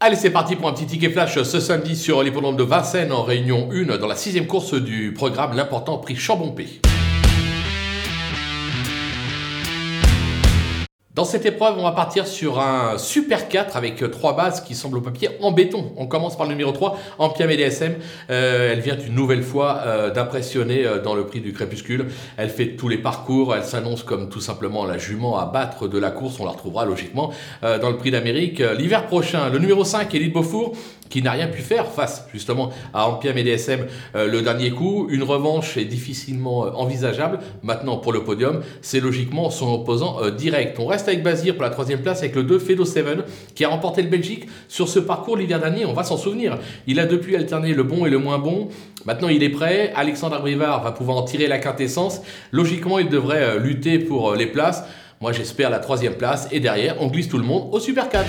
Allez, c'est parti pour un petit ticket flash ce samedi sur l'hippodrome de Vincennes en réunion 1 dans la sixième course du programme, l'important prix Chambompé. Dans cette épreuve, on va partir sur un Super 4 avec euh, trois bases qui semblent au papier en béton. On commence par le numéro 3, Ampia DSM. Euh, elle vient une nouvelle fois euh, d'impressionner dans le prix du crépuscule. Elle fait tous les parcours, elle s'annonce comme tout simplement la jument à battre de la course. On la retrouvera logiquement dans le prix d'Amérique l'hiver prochain. Le numéro 5, Elite Beaufour, qui n'a rien pu faire face justement à Ampia DSM le dernier coup. Une revanche est difficilement envisageable. Maintenant, pour le podium, c'est logiquement son opposant direct. On reste avec Bazir pour la troisième place avec le 2 Fedo 7 qui a remporté le Belgique sur ce parcours l'hiver dernier. On va s'en souvenir. Il a depuis alterné le bon et le moins bon. Maintenant, il est prêt. Alexandre Brivard va pouvoir en tirer la quintessence. Logiquement, il devrait euh, lutter pour euh, les places. Moi, j'espère la troisième place. Et derrière, on glisse tout le monde au Super 4.